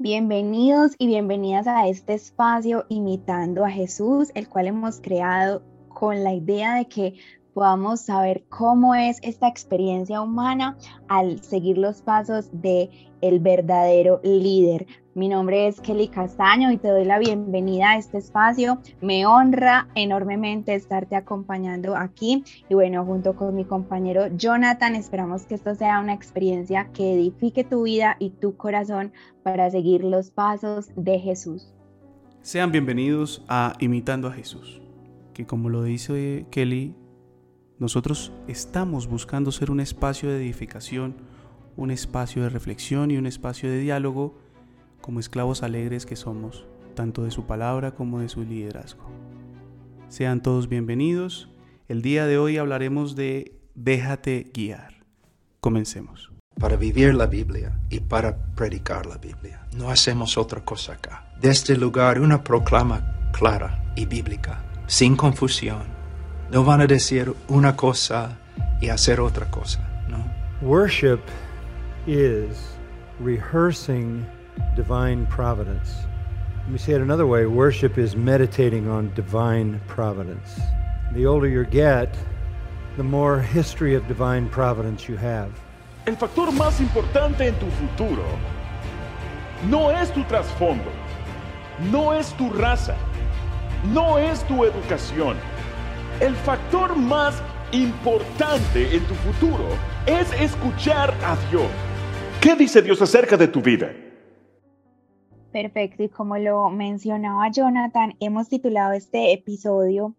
Bienvenidos y bienvenidas a este espacio imitando a Jesús, el cual hemos creado con la idea de que podamos saber cómo es esta experiencia humana al seguir los pasos de el verdadero líder. Mi nombre es Kelly Castaño y te doy la bienvenida a este espacio. Me honra enormemente estarte acompañando aquí y bueno, junto con mi compañero Jonathan, esperamos que esto sea una experiencia que edifique tu vida y tu corazón para seguir los pasos de Jesús. Sean bienvenidos a Imitando a Jesús, que como lo dice Kelly, nosotros estamos buscando ser un espacio de edificación, un espacio de reflexión y un espacio de diálogo como esclavos alegres que somos, tanto de su palabra como de su liderazgo. Sean todos bienvenidos. El día de hoy hablaremos de Déjate guiar. Comencemos. Para vivir la Biblia y para predicar la Biblia. No hacemos otra cosa acá. De este lugar una proclama clara y bíblica, sin confusión. No van a decir una cosa y hacer otra cosa, ¿no? Worship is rehearsing divine providence. Let me say it another way worship is meditating on divine providence. The older you get, the more history of divine providence you have. El factor más importante en tu futuro no es tu trasfondo, no es tu raza, no es tu educación. El factor más importante en tu futuro es escuchar a Dios. ¿Qué dice Dios acerca de tu vida? Perfecto, y como lo mencionaba Jonathan, hemos titulado este episodio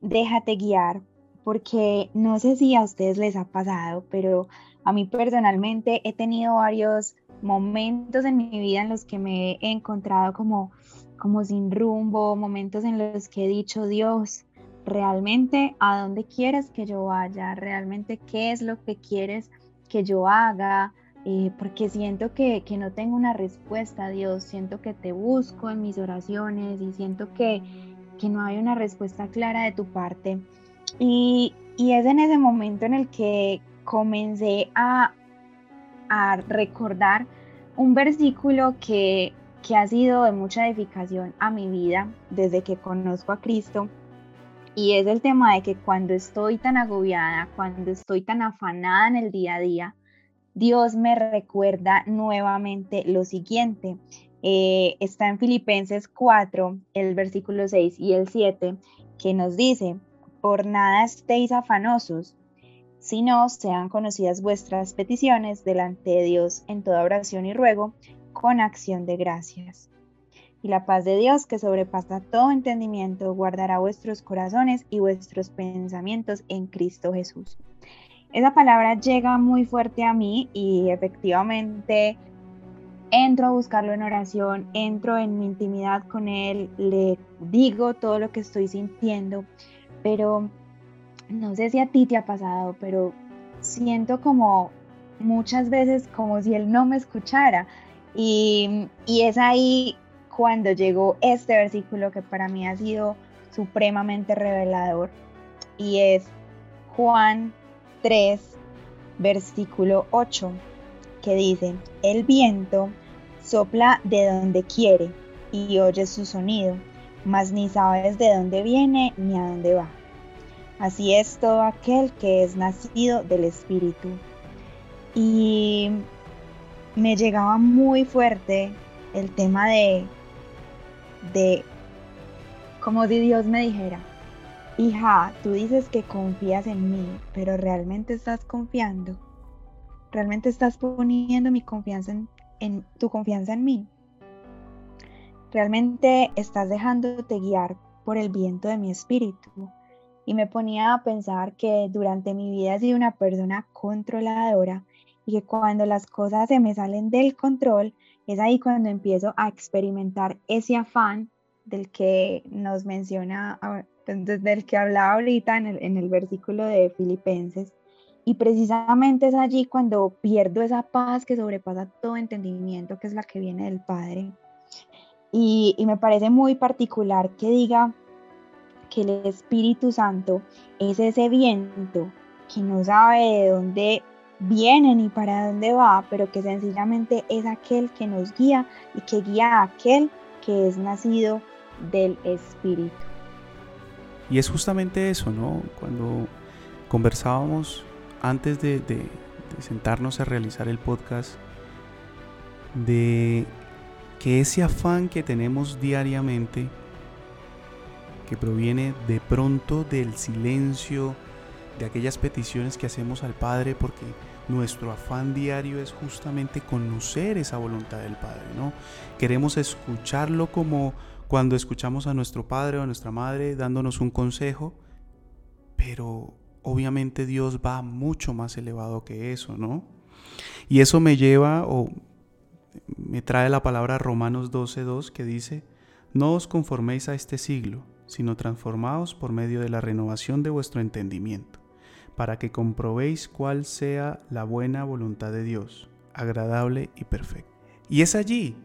Déjate guiar, porque no sé si a ustedes les ha pasado, pero a mí personalmente he tenido varios momentos en mi vida en los que me he encontrado como, como sin rumbo, momentos en los que he dicho, Dios, realmente a dónde quieres que yo vaya, realmente qué es lo que quieres que yo haga, eh, porque siento que, no tengo una respuesta, Dios, siento que te busco en mis oraciones y siento que, no hay una respuesta clara de tu parte. Y, es en ese momento en el que comencé a, recordar un versículo que, que ha sido de mucha edificación a mi vida desde que conozco a Cristo. Y es el tema de que cuando estoy tan agobiada, cuando estoy tan afanada en el día a día, Dios me recuerda nuevamente lo siguiente. Eh, está en Filipenses 4, el versículo 6 y el 7, que nos dice, por nada estéis afanosos, sino sean conocidas vuestras peticiones delante de Dios en toda oración y ruego, con acción de gracias. Y la paz de Dios, que sobrepasa todo entendimiento, guardará vuestros corazones y vuestros pensamientos en Cristo Jesús esa palabra llega muy fuerte a mí y efectivamente entro a buscarlo en oración, entro en mi intimidad con él, le digo todo lo que estoy sintiendo, pero no sé si a ti te ha pasado, pero siento como muchas veces como si él no me escuchara. Y, y es ahí cuando llegó este versículo que para mí ha sido supremamente revelador y es Juan 3, versículo 8, que dice, el viento sopla de donde quiere y oye su sonido, mas ni sabes de dónde viene ni a dónde va. Así es todo aquel que es nacido del Espíritu. Y me llegaba muy fuerte el tema de, de como si Dios me dijera, Hija, tú dices que confías en mí, pero ¿realmente estás confiando? ¿Realmente estás poniendo mi confianza en, tu confianza en mí? ¿Realmente estás dejándote guiar por el viento de mi espíritu? Y me ponía a pensar que durante mi vida he sido una persona controladora y que cuando las cosas se me salen del control, es ahí cuando empiezo a experimentar ese afán del que nos menciona del que hablaba ahorita en el, en versículo de Filipenses. Y precisamente es allí cuando pierdo esa paz que sobrepasa todo entendimiento, que es la que viene del Padre. Y, y, me parece muy particular que diga que el Espíritu Santo es ese viento que no sabe de dónde viene ni para dónde va, pero que sencillamente es aquel que nos guía y que guía a aquel que es nacido del Espíritu. Y es justamente eso, ¿no? Cuando conversábamos antes de, de sentarnos a realizar el podcast, de que ese afán que tenemos diariamente, que proviene de pronto del silencio, de aquellas peticiones que hacemos al Padre, porque nuestro afán diario es justamente conocer esa voluntad del Padre, ¿no? Queremos escucharlo como cuando escuchamos a nuestro Padre o a nuestra Madre dándonos un consejo, pero obviamente Dios va mucho más elevado que eso, ¿no? Y eso me lleva o me trae la palabra Romanos 12.2 que dice, no os conforméis a este siglo, sino transformaos por medio de la renovación de vuestro entendimiento para que comprobéis cuál sea la buena voluntad de Dios, agradable y perfecta. Y es allí.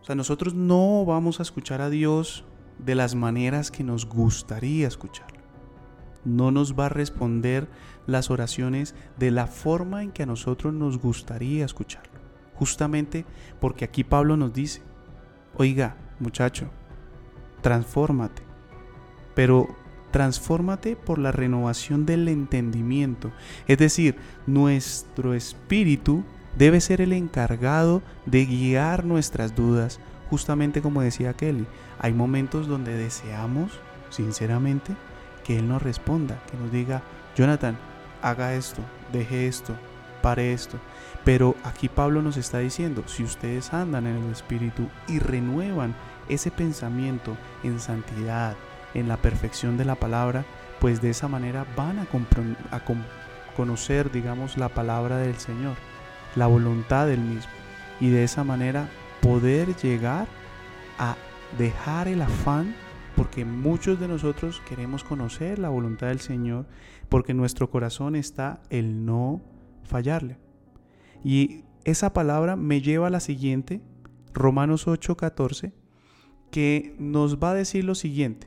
O sea, nosotros no vamos a escuchar a Dios de las maneras que nos gustaría escucharlo. No nos va a responder las oraciones de la forma en que a nosotros nos gustaría escucharlo. Justamente porque aquí Pablo nos dice, oiga, muchacho, transfórmate. Pero transfórmate por la renovación del entendimiento. Es decir, nuestro espíritu debe ser el encargado de guiar nuestras dudas. Justamente como decía Kelly, hay momentos donde deseamos, sinceramente, que Él nos responda, que nos diga, Jonathan, haga esto, deje esto, pare esto. Pero aquí Pablo nos está diciendo, si ustedes andan en el Espíritu y renuevan ese pensamiento en santidad, en la perfección de la palabra, pues de esa manera van a, a conocer, digamos, la palabra del Señor, la voluntad del mismo. Y de esa manera poder llegar a dejar el afán, porque muchos de nosotros queremos conocer la voluntad del Señor, porque nuestro corazón está el no fallarle. Y esa palabra me lleva a la siguiente, Romanos 8:14, que nos va a decir lo siguiente.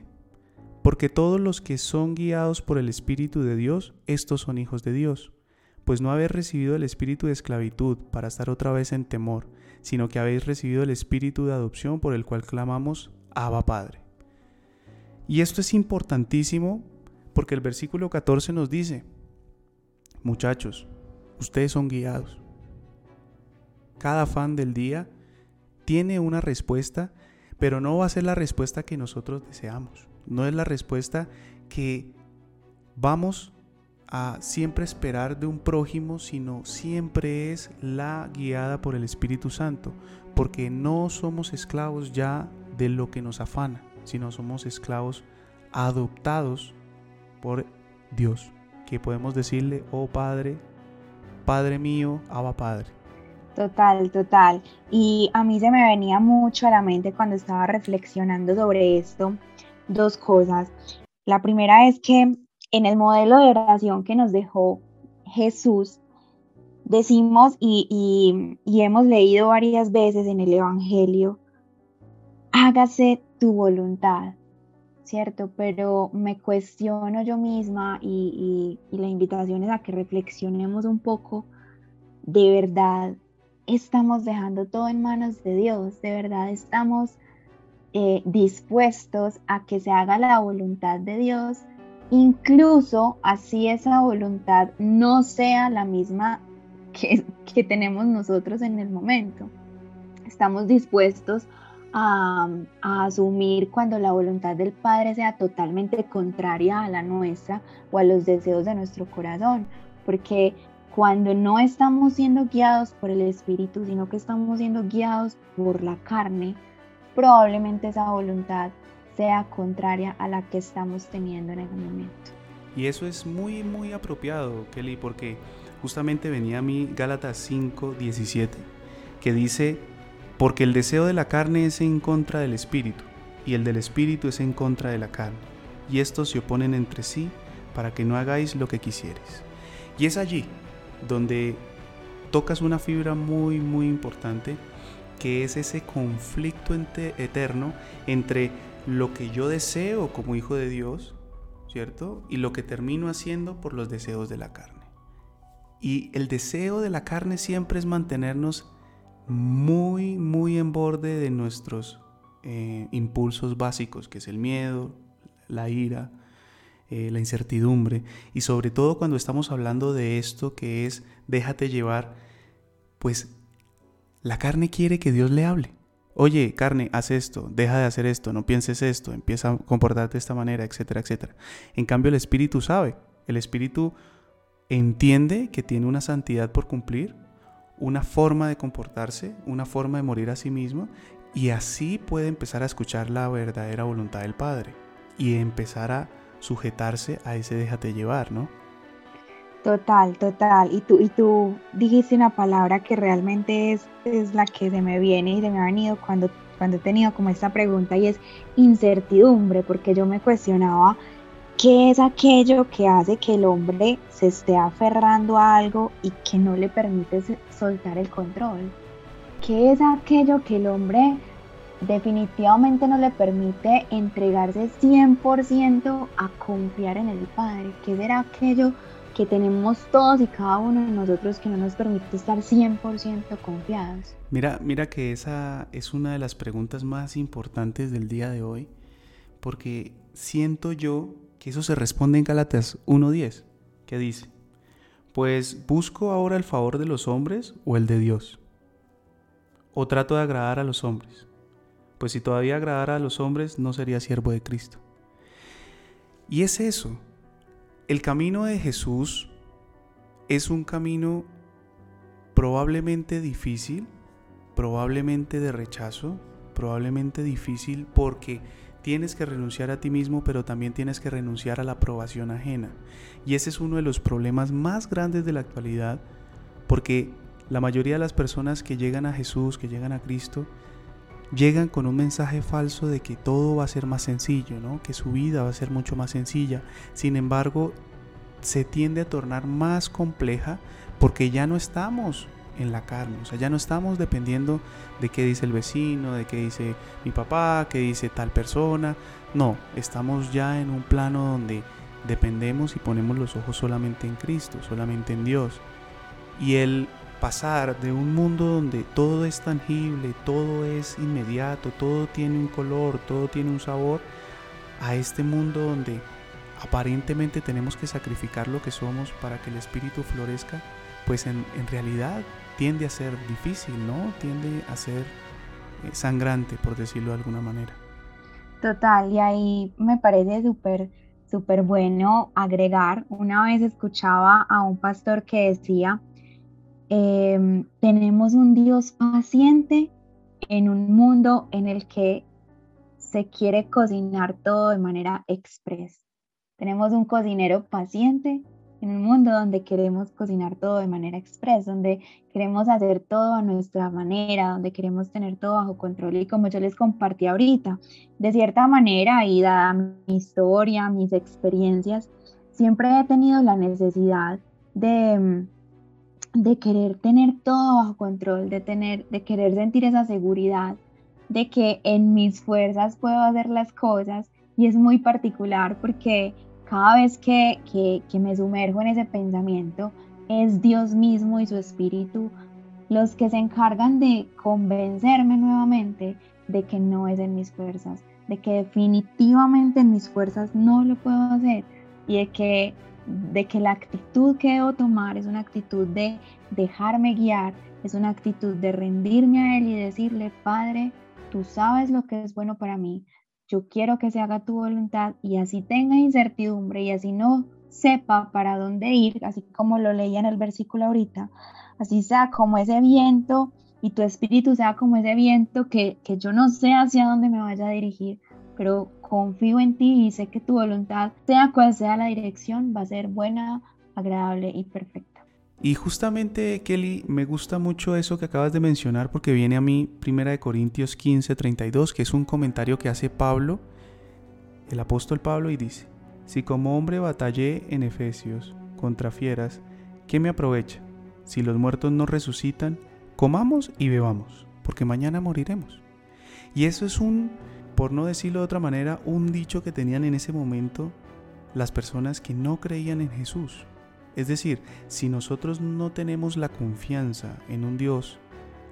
Porque todos los que son guiados por el Espíritu de Dios, estos son hijos de Dios. Pues no habéis recibido el espíritu de esclavitud para estar otra vez en temor, sino que habéis recibido el espíritu de adopción por el cual clamamos, Abba Padre. Y esto es importantísimo porque el versículo 14 nos dice, muchachos, ustedes son guiados. Cada fan del día tiene una respuesta, pero no va a ser la respuesta que nosotros deseamos no es la respuesta que vamos a siempre esperar de un prójimo, sino siempre es la guiada por el Espíritu Santo, porque no somos esclavos ya de lo que nos afana, sino somos esclavos adoptados por Dios, que podemos decirle, oh Padre, Padre mío, Abba Padre. Total, total. Y a mí se me venía mucho a la mente cuando estaba reflexionando sobre esto, dos cosas. La primera es que en el modelo de oración que nos dejó Jesús, decimos y, hemos leído varias veces en el Evangelio, hágase tu voluntad, ¿cierto? Pero me cuestiono yo misma y, y, la invitación es a que reflexionemos un poco, de verdad estamos dejando todo en manos de Dios, de verdad estamos eh, dispuestos a que se haga la voluntad de Dios, incluso así esa voluntad no sea la misma que, que tenemos nosotros en el momento. Estamos dispuestos a, a, asumir cuando la voluntad del Padre sea totalmente contraria a la nuestra o a los deseos de nuestro corazón, porque cuando no estamos siendo guiados por el Espíritu, sino que estamos siendo guiados por la carne, probablemente esa voluntad sea contraria a la que estamos teniendo en el momento. Y eso es muy, muy apropiado, Kelly, porque justamente venía a mí Gálatas 5, 17, que dice, porque el deseo de la carne es en contra del espíritu, y el del espíritu es en contra de la carne, y estos se oponen entre sí para que no hagáis lo que quisieres. Y es allí donde tocas una fibra muy, muy importante que es ese conflicto eterno entre lo que yo deseo como hijo de Dios, ¿cierto? Y lo que termino haciendo por los deseos de la carne. Y el deseo de la carne siempre es mantenernos muy, muy en borde de nuestros eh, impulsos básicos, que es el miedo, la ira, eh, la incertidumbre. Y sobre todo cuando estamos hablando de esto que es déjate llevar, pues la carne quiere que Dios le hable. Oye, carne, haz esto, deja de hacer esto, no pienses esto, empieza a comportarte de esta manera, etcétera, etcétera. En cambio, el Espíritu sabe, el Espíritu entiende que tiene una santidad por cumplir, una forma de comportarse, una forma de morir a sí mismo, y así puede empezar a escuchar la verdadera voluntad del Padre y empezar a sujetarse a ese déjate llevar, ¿no? Total, total. Y tú, y tú dijiste una palabra que realmente es, es la que se me viene y se me ha venido cuando, cuando he tenido como esta pregunta y es incertidumbre, porque yo me cuestionaba qué es aquello que hace que el hombre se esté aferrando a algo y que no le permite soltar el control. ¿Qué es aquello que el hombre definitivamente no le permite entregarse 100% a confiar en el Padre? ¿Qué será aquello que tenemos todos y cada uno de nosotros que no nos permite estar 100% confiados. Mira, mira que esa es una de las preguntas más importantes del día de hoy, porque siento yo que eso se responde en Gálatas 1.10, que dice, pues busco ahora el favor de los hombres o el de Dios, o trato de agradar a los hombres, pues si todavía agradara a los hombres no sería siervo de Cristo. Y es eso, el camino de Jesús es un camino probablemente difícil, probablemente de rechazo, probablemente difícil porque tienes que renunciar a ti mismo, pero también tienes que renunciar a la aprobación ajena. Y ese es uno de los problemas más grandes de la actualidad, porque la mayoría de las personas que llegan a Jesús, que llegan a Cristo, llegan con un mensaje falso de que todo va a ser más sencillo, ¿no? que su vida va a ser mucho más sencilla. Sin embargo, se tiende a tornar más compleja porque ya no estamos en la carne, o sea, ya no estamos dependiendo de qué dice el vecino, de qué dice mi papá, qué dice tal persona. No, estamos ya en un plano donde dependemos y ponemos los ojos solamente en Cristo, solamente en Dios. Y el pasar de un mundo donde todo es tangible, todo es inmediato, todo tiene un color, todo tiene un sabor, a este mundo donde aparentemente tenemos que sacrificar lo que somos para que el espíritu florezca, pues en, realidad tiende a ser difícil, ¿no? Tiende a ser eh, sangrante, por decirlo de alguna manera. Total, y ahí me parece súper, súper bueno agregar. Una vez escuchaba a un pastor que decía, Em, tenemos un Dios paciente en un mundo en el que se quiere cocinar todo de manera express. Tenemos un cocinero paciente en un mundo donde queremos cocinar todo de manera express, donde queremos hacer todo a nuestra manera, donde queremos tener todo bajo control. Y como yo les compartí ahorita, de cierta manera, y dada mi historia, mis experiencias, siempre he tenido la necesidad de de querer tener todo bajo control, de tener, de querer sentir esa seguridad de que en mis fuerzas puedo hacer las cosas. Y es muy particular porque cada vez que, que, que me sumerjo en ese pensamiento es Dios mismo y su espíritu los que se encargan de convencerme nuevamente de que no es en mis fuerzas, de que definitivamente en mis fuerzas no lo puedo hacer y de que de que la actitud que debo tomar es una actitud de dejarme guiar, es una actitud de rendirme a Él y decirle, Padre, tú sabes lo que es bueno para mí, yo quiero que se haga tu voluntad y así tenga incertidumbre y así no sepa para dónde ir, así como lo leía en el versículo ahorita, así sea como ese viento y tu espíritu sea como ese viento que, que yo no sé hacia dónde me vaya a dirigir, pero confío en ti y sé que tu voluntad, sea cual sea la dirección, va a ser buena, agradable y perfecta. Y justamente, Kelly, me gusta mucho eso que acabas de mencionar porque viene a mí Primera de Corintios 15, 32, que es un comentario que hace Pablo, el apóstol Pablo, y dice, si como hombre batallé en Efesios contra fieras, ¿qué me aprovecha? Si los muertos no resucitan, comamos y bebamos, porque mañana moriremos. Y eso es un por no decirlo de otra manera, un dicho que tenían en ese momento las personas que no creían en Jesús. Es decir, si nosotros no tenemos la confianza en un Dios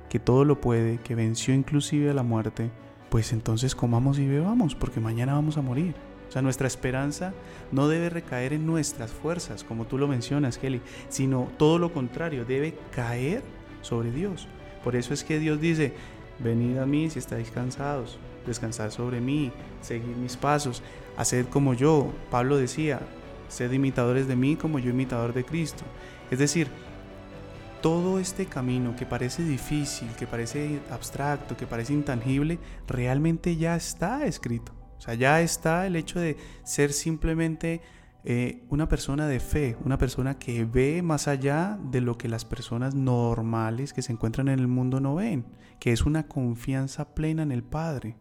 que todo lo puede, que venció inclusive a la muerte, pues entonces comamos y bebamos, porque mañana vamos a morir. O sea, nuestra esperanza no debe recaer en nuestras fuerzas, como tú lo mencionas, Kelly, sino todo lo contrario, debe caer sobre Dios. Por eso es que Dios dice, venid a mí si estáis cansados, descansad sobre mí, seguid mis pasos, haced como yo. Pablo decía, sed imitadores de mí como yo imitador de Cristo. Es decir, todo este camino que parece difícil, que parece abstracto, que parece intangible, realmente ya está escrito. O sea, ya está el hecho de ser simplemente eh, una persona de fe, una persona que ve más allá de lo que las personas normales que se encuentran en el mundo no ven, que es una confianza plena en el Padre.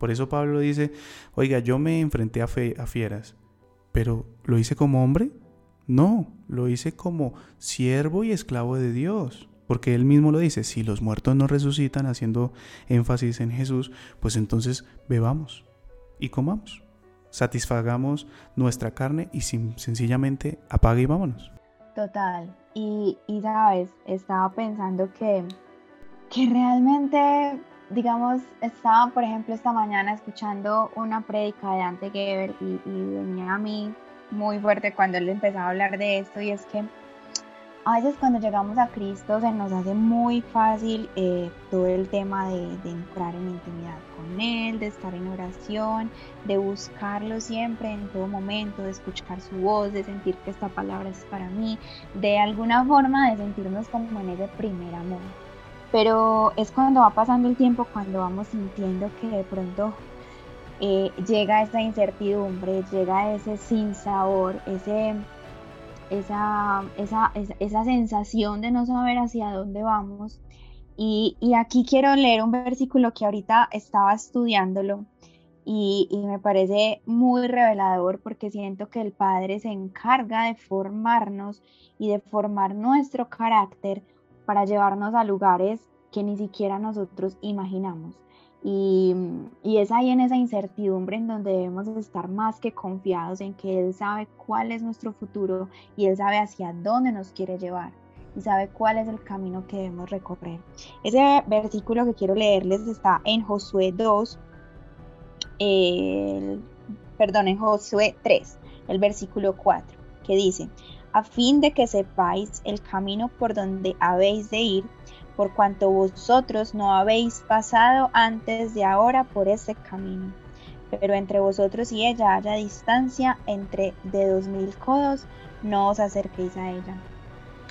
Por eso Pablo dice, oiga, yo me enfrenté a, fe, a fieras, pero ¿lo hice como hombre? No, lo hice como siervo y esclavo de Dios. Porque él mismo lo dice, si los muertos no resucitan, haciendo énfasis en Jesús, pues entonces bebamos y comamos. Satisfagamos nuestra carne y sencillamente apague y vámonos. Total. Y, y sabes, estaba pensando que, que realmente digamos, estaba, por ejemplo, esta mañana escuchando una prédica de Ante Geber y, venía a mí muy fuerte cuando él empezaba a hablar de esto y es que a veces cuando llegamos a Cristo se nos hace muy fácil eh, todo el tema de, de, entrar en intimidad con Él, de estar en oración, de buscarlo siempre en todo momento, de escuchar su voz, de sentir que esta palabra es para mí, de alguna forma de sentirnos como en ese primer amor pero es cuando va pasando el tiempo, cuando vamos sintiendo que de pronto eh, llega esa incertidumbre, llega ese sinsabor, ese, esa, esa, esa, sensación de no saber hacia dónde vamos. Y, y, aquí quiero leer un versículo que ahorita estaba estudiándolo y, y me parece muy revelador porque siento que el Padre se encarga de formarnos y de formar nuestro carácter para llevarnos a lugares que ni siquiera nosotros imaginamos. Y, y, es ahí en esa incertidumbre en donde debemos estar más que confiados en que Él sabe cuál es nuestro futuro y Él sabe hacia dónde nos quiere llevar y sabe cuál es el camino que debemos recorrer. Ese versículo que quiero leerles está en Josué 2, perdón, en Josué 3, el versículo 4, que dice, a fin de que sepáis el camino por donde habéis de ir, por cuanto vosotros no habéis pasado antes de ahora por ese camino. Pero entre vosotros y ella haya distancia entre de dos mil codos, no os acerquéis a ella.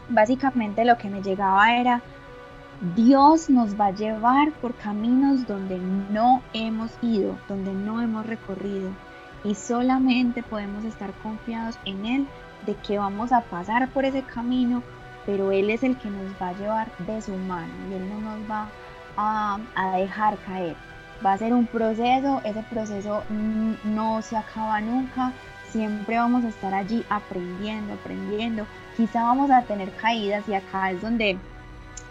Básicamente lo que me llegaba era, Dios nos va a llevar por caminos donde no hemos ido, donde no hemos recorrido, y solamente podemos estar confiados en Él de que vamos a pasar por ese camino, pero Él es el que nos va a llevar de su mano y Él no nos va a, dejar caer. Va a ser un proceso, ese proceso no se acaba nunca, siempre vamos a estar allí aprendiendo, aprendiendo. Quizá vamos a tener caídas y acá es donde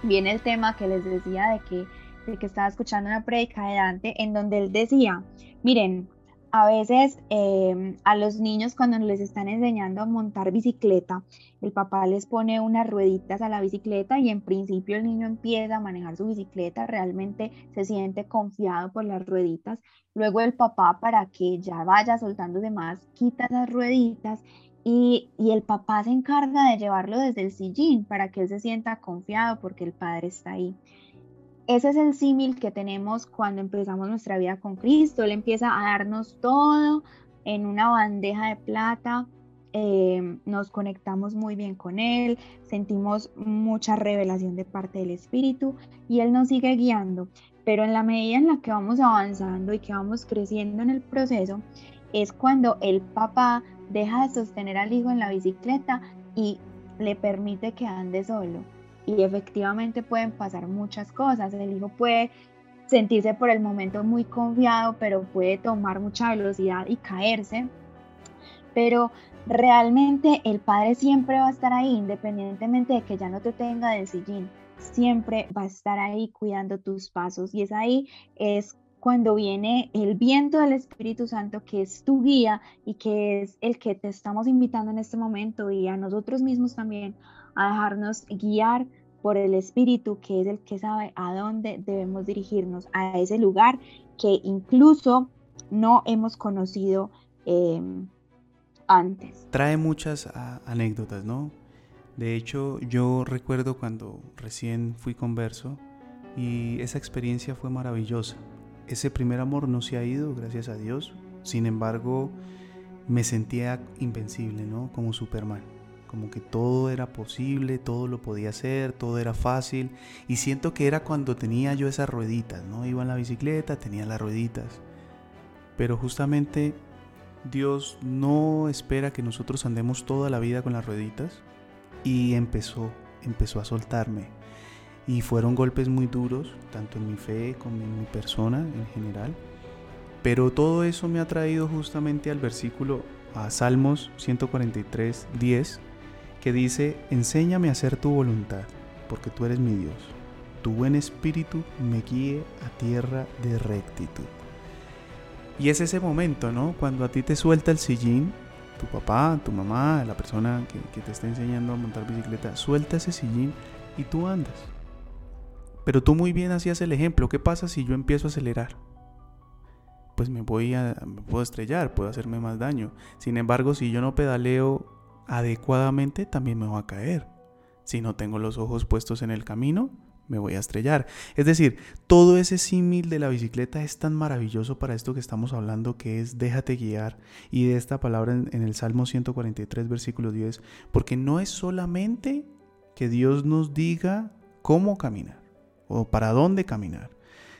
viene el tema que les decía de que, de que estaba escuchando una predica de Dante en donde él decía, miren, a veces em, a los niños cuando les están enseñando a montar bicicleta, el papá les pone unas rueditas a la bicicleta y en principio el niño empieza a manejar su bicicleta, realmente se siente confiado por las rueditas. Luego el papá para que ya vaya soltándose más, quita las rueditas y, y el papá se encarga de llevarlo desde el sillín para que él se sienta confiado porque el padre está ahí. Ese es el símil que tenemos cuando empezamos nuestra vida con Cristo. Él empieza a darnos todo en una bandeja de plata. Eh, nos conectamos muy bien con Él, sentimos mucha revelación de parte del Espíritu y Él nos sigue guiando. Pero en la medida en la que vamos avanzando y que vamos creciendo en el proceso, es cuando el papá deja de sostener al hijo en la bicicleta y le permite que ande solo y efectivamente pueden pasar muchas cosas. El hijo puede sentirse por el momento muy confiado, pero puede tomar mucha velocidad y caerse. Pero realmente el padre siempre va a estar ahí, independientemente de que ya no te tenga del sillín. Siempre va a estar ahí cuidando tus pasos y es ahí, es cuando viene el viento del Espíritu Santo, que es tu guía y que es el que te estamos invitando en este momento y a nosotros mismos también a dejarnos guiar por el Espíritu, que es el que sabe a dónde debemos dirigirnos, a ese lugar que incluso no hemos conocido em, antes. Trae muchas anécdotas, ¿no? De hecho, yo recuerdo cuando recién fui converso y esa experiencia fue maravillosa. Ese primer amor no se ha ido, gracias a Dios. Sin embargo, me sentía invencible, ¿no? Como Superman. Como que todo era posible, todo lo podía hacer, todo era fácil. Y siento que era cuando tenía yo esas rueditas, ¿no? Iba en la bicicleta, tenía las rueditas. Pero justamente Dios no espera que nosotros andemos toda la vida con las rueditas y empezó, empezó a soltarme. Y fueron golpes muy duros, tanto en mi fe como en mi persona en general. Pero todo eso me ha traído justamente al versículo, a Salmos 143, 10, que dice, enséñame a hacer tu voluntad, porque tú eres mi Dios. Tu buen espíritu me guíe a tierra de rectitud. Y es ese momento, ¿no? Cuando a ti te suelta el sillín tu papá, tu mamá, la persona que, te está enseñando a montar bicicleta, suelta ese sillín y tú andas. Pero tú muy bien hacías el ejemplo. ¿Qué pasa si yo empiezo a acelerar? Pues me voy a me puedo estrellar, puedo hacerme más daño. Sin embargo, si yo no pedaleo adecuadamente, también me voy a caer. Si no tengo los ojos puestos en el camino, me voy a estrellar. Es decir, todo ese símil de la bicicleta es tan maravilloso para esto que estamos hablando, que es déjate guiar. Y de esta palabra en, el Salmo 143, versículo 10, porque no es solamente que Dios nos diga cómo caminar o para dónde caminar,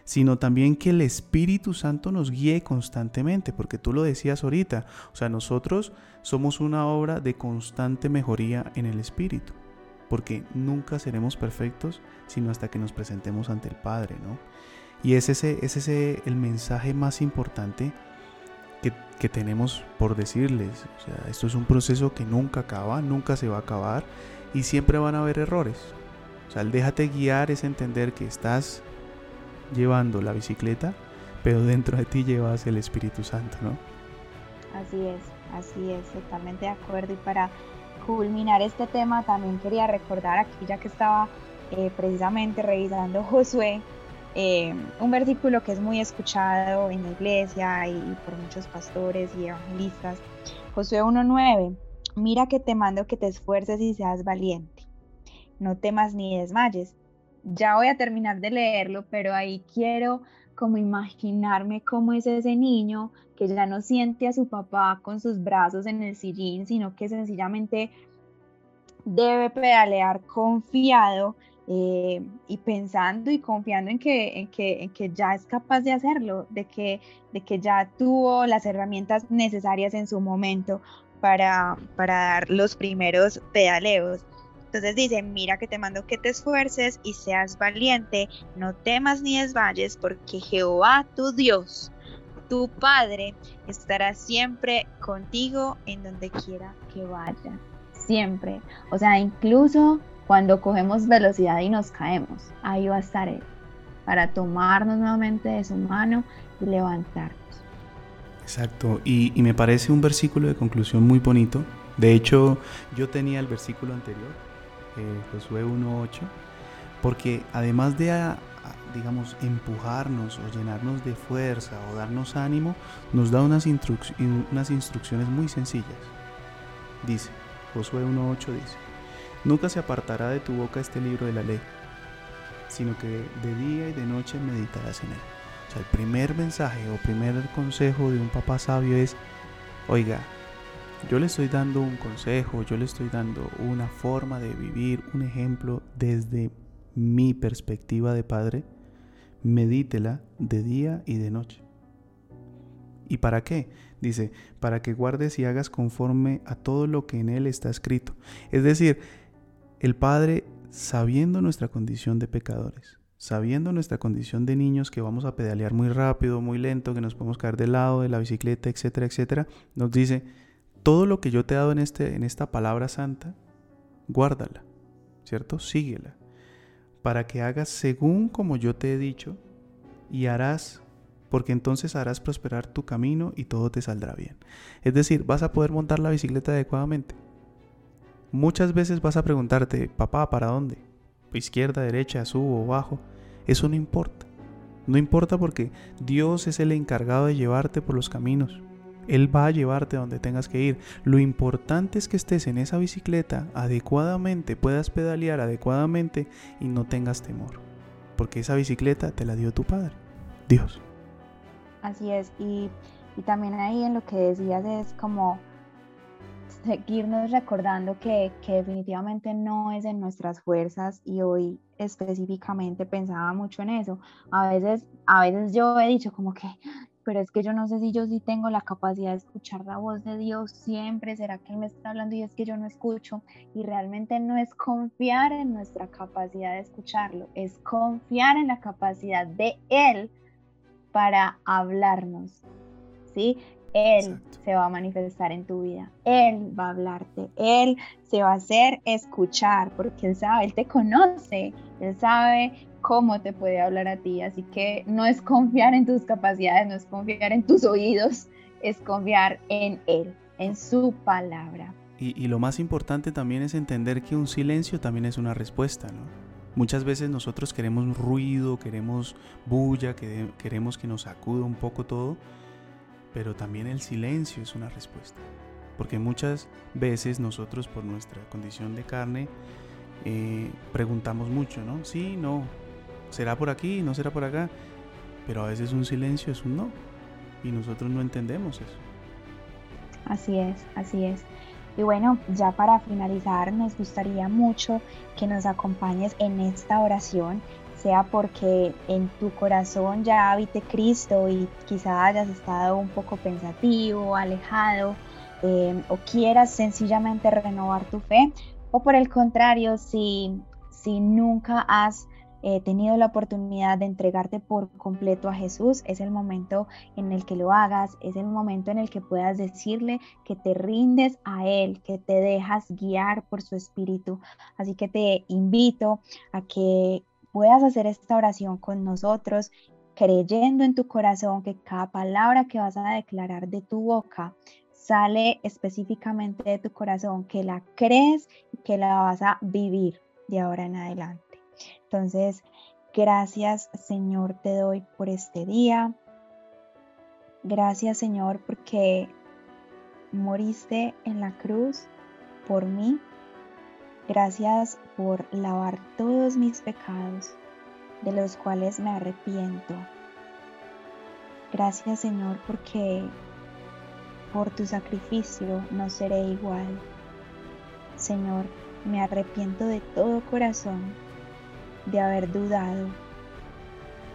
sino también que el Espíritu Santo nos guíe constantemente, porque tú lo decías ahorita, o sea, nosotros somos una obra de constante mejoría en el Espíritu porque nunca seremos perfectos sino hasta que nos presentemos ante el Padre, ¿no? Y es ese, es ese el mensaje más importante que, que, tenemos por decirles. O sea, esto es un proceso que nunca acaba, nunca se va a acabar y siempre van a haber errores. O sea, el déjate guiar es entender que estás llevando la bicicleta, pero dentro de ti llevas el Espíritu Santo, ¿no? Así es, así es, totalmente de acuerdo. Y para culminar este tema, también quería recordar aquí, ya que estaba eh, precisamente revisando Josué, eh, un versículo que es muy escuchado en la iglesia y por muchos pastores y evangelistas. Josué 1.9, mira que te mando que te esfuerces y seas valiente, no temas ni desmayes. Ya voy a terminar de leerlo, pero ahí quiero como imaginarme cómo es ese niño que ya no siente a su papá con sus brazos en el sillín, sino que sencillamente debe pedalear confiado eh, y pensando y confiando en que, en que, ya es capaz de hacerlo, de que, de que ya tuvo las herramientas necesarias en su momento para, para dar los primeros pedaleos. Entonces dice, mira que te mando que te esfuerces y seas valiente, no temas ni desmayes, porque Jehová tu Dios, tu Padre, estará siempre contigo en donde quiera que vaya. Siempre. O sea, incluso cuando cogemos velocidad y nos caemos, ahí va a estar Él, para tomarnos nuevamente de su mano y levantarnos. Exacto, y, y me parece un versículo de conclusión muy bonito. De hecho, yo tenía el versículo anterior, Josué 1.8, porque además de, digamos, empujarnos o llenarnos de fuerza o darnos ánimo, nos da unas, instrucciones muy sencillas. Dice, Josué 1.8 dice, nunca se apartará de tu boca este libro de la ley, sino que de día y de noche meditarás en él. El primer mensaje o primer consejo de un papá sabio es, oiga, yo le estoy dando un consejo, yo le estoy dando una forma de vivir, un ejemplo desde mi perspectiva de padre. Medítela de día y de noche. ¿Y para qué? Dice, para que guardes y hagas conforme a todo lo que en él está escrito. Es decir, el Padre, sabiendo nuestra condición de pecadores, sabiendo nuestra condición de niños que vamos a pedalear muy rápido, muy lento, que nos podemos caer del lado de la bicicleta, etcétera, etcétera, nos dice, todo lo que yo te he dado en, este, en esta palabra santa, guárdala, ¿cierto? Síguela, para que hagas según como yo te he dicho y harás porque entonces harás prosperar tu camino y todo te saldrá bien. Es decir, vas a poder montar la bicicleta adecuadamente. Muchas veces vas a preguntarte, papá, ¿para dónde? Izquierda, derecha, subo bajo. Eso no importa. No importa porque Dios es el encargado de llevarte por los caminos. Él va a llevarte donde tengas que ir. Lo importante es que estés en esa bicicleta adecuadamente, puedas pedalear adecuadamente y no tengas temor. Porque esa bicicleta te la dio tu Padre, Dios. Así es. Y, también ahí en lo que decías es como seguirnos recordando que, que, definitivamente no es en nuestras fuerzas y hoy específicamente pensaba mucho en eso. A veces, a veces yo he dicho como que pero es que yo no sé si yo sí tengo la capacidad de escuchar la voz de Dios siempre, será que Él me está hablando y es que yo no escucho y realmente no es confiar en nuestra capacidad de escucharlo, es confiar en la capacidad de Él para hablarnos, ¿sí? Él se va a manifestar en tu vida, Él va a hablarte, Él se va a hacer escuchar, porque Él sabe, Él te conoce, Él sabe cómo te puede hablar a ti. Así que no es confiar en tus capacidades, no es confiar en tus oídos, es confiar en Él, en su palabra. Y, lo más importante también es entender que un silencio también es una respuesta, ¿no? Muchas veces nosotros queremos ruido, queremos bulla, queremos que nos sacude un poco todo, pero también el silencio es una respuesta. Porque muchas veces nosotros por nuestra condición de carne eh, preguntamos mucho, ¿no? Sí, no, será por aquí, no será por acá, pero a veces un silencio es un no y nosotros no entendemos eso. Así es, así es. Y bueno, ya para finalizar, nos gustaría mucho que nos acompañes en esta oración, sea porque en tu corazón ya habite Cristo y quizá hayas estado un poco pensativo, alejado, eh, o quieras sencillamente renovar tu fe, o por el contrario, si, si nunca has eh, tenido la oportunidad de entregarte por completo a Jesús, es el momento en el que lo hagas, es el momento en el que puedas decirle que te rindes a Él, que te dejas guiar por su espíritu. Así que te invito a que puedas hacer esta oración con nosotros, creyendo en tu corazón que cada palabra que vas a declarar de tu boca sale específicamente de tu corazón, que la crees y que la vas a vivir de ahora en adelante. Entonces, gracias Señor te doy por este día. Gracias Señor porque moriste en la cruz por mí. Gracias por lavar todos mis pecados, de los cuales me arrepiento. Gracias Señor porque por tu sacrificio no seré igual. Señor, me arrepiento de todo corazón de haber dudado,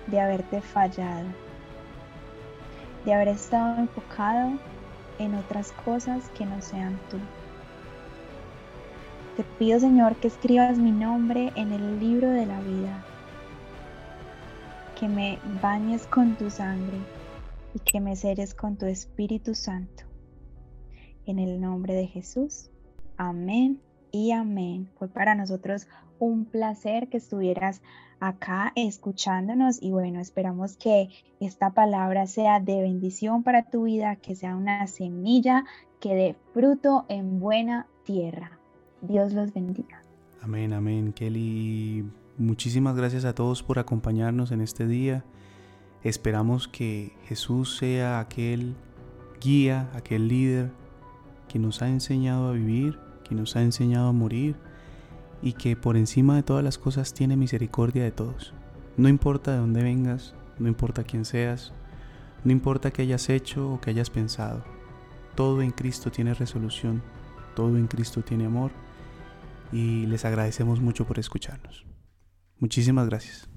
de haberte fallado, de haber estado enfocado en otras cosas que no sean tú. Te pido Señor que escribas mi nombre en el libro de la vida, que me bañes con tu sangre y que me selles con tu Espíritu Santo. En el nombre de Jesús. Amén y amén. Fue para nosotros un placer que estuvieras acá escuchándonos y bueno, esperamos que esta palabra sea de bendición para tu vida, que sea una semilla que dé fruto en buena tierra. Dios los bendiga. Amén, amén. Kelly, muchísimas gracias a todos por acompañarnos en este día. Esperamos que Jesús sea aquel guía, aquel líder que nos ha enseñado a vivir, nos ha enseñado a morir y que por encima de todas las cosas tiene misericordia de todos. No importa de dónde vengas, no importa quién seas, no importa qué hayas hecho o qué hayas pensado. Todo en Cristo tiene resolución, todo en Cristo tiene amor y les agradecemos mucho por escucharnos. Muchísimas gracias.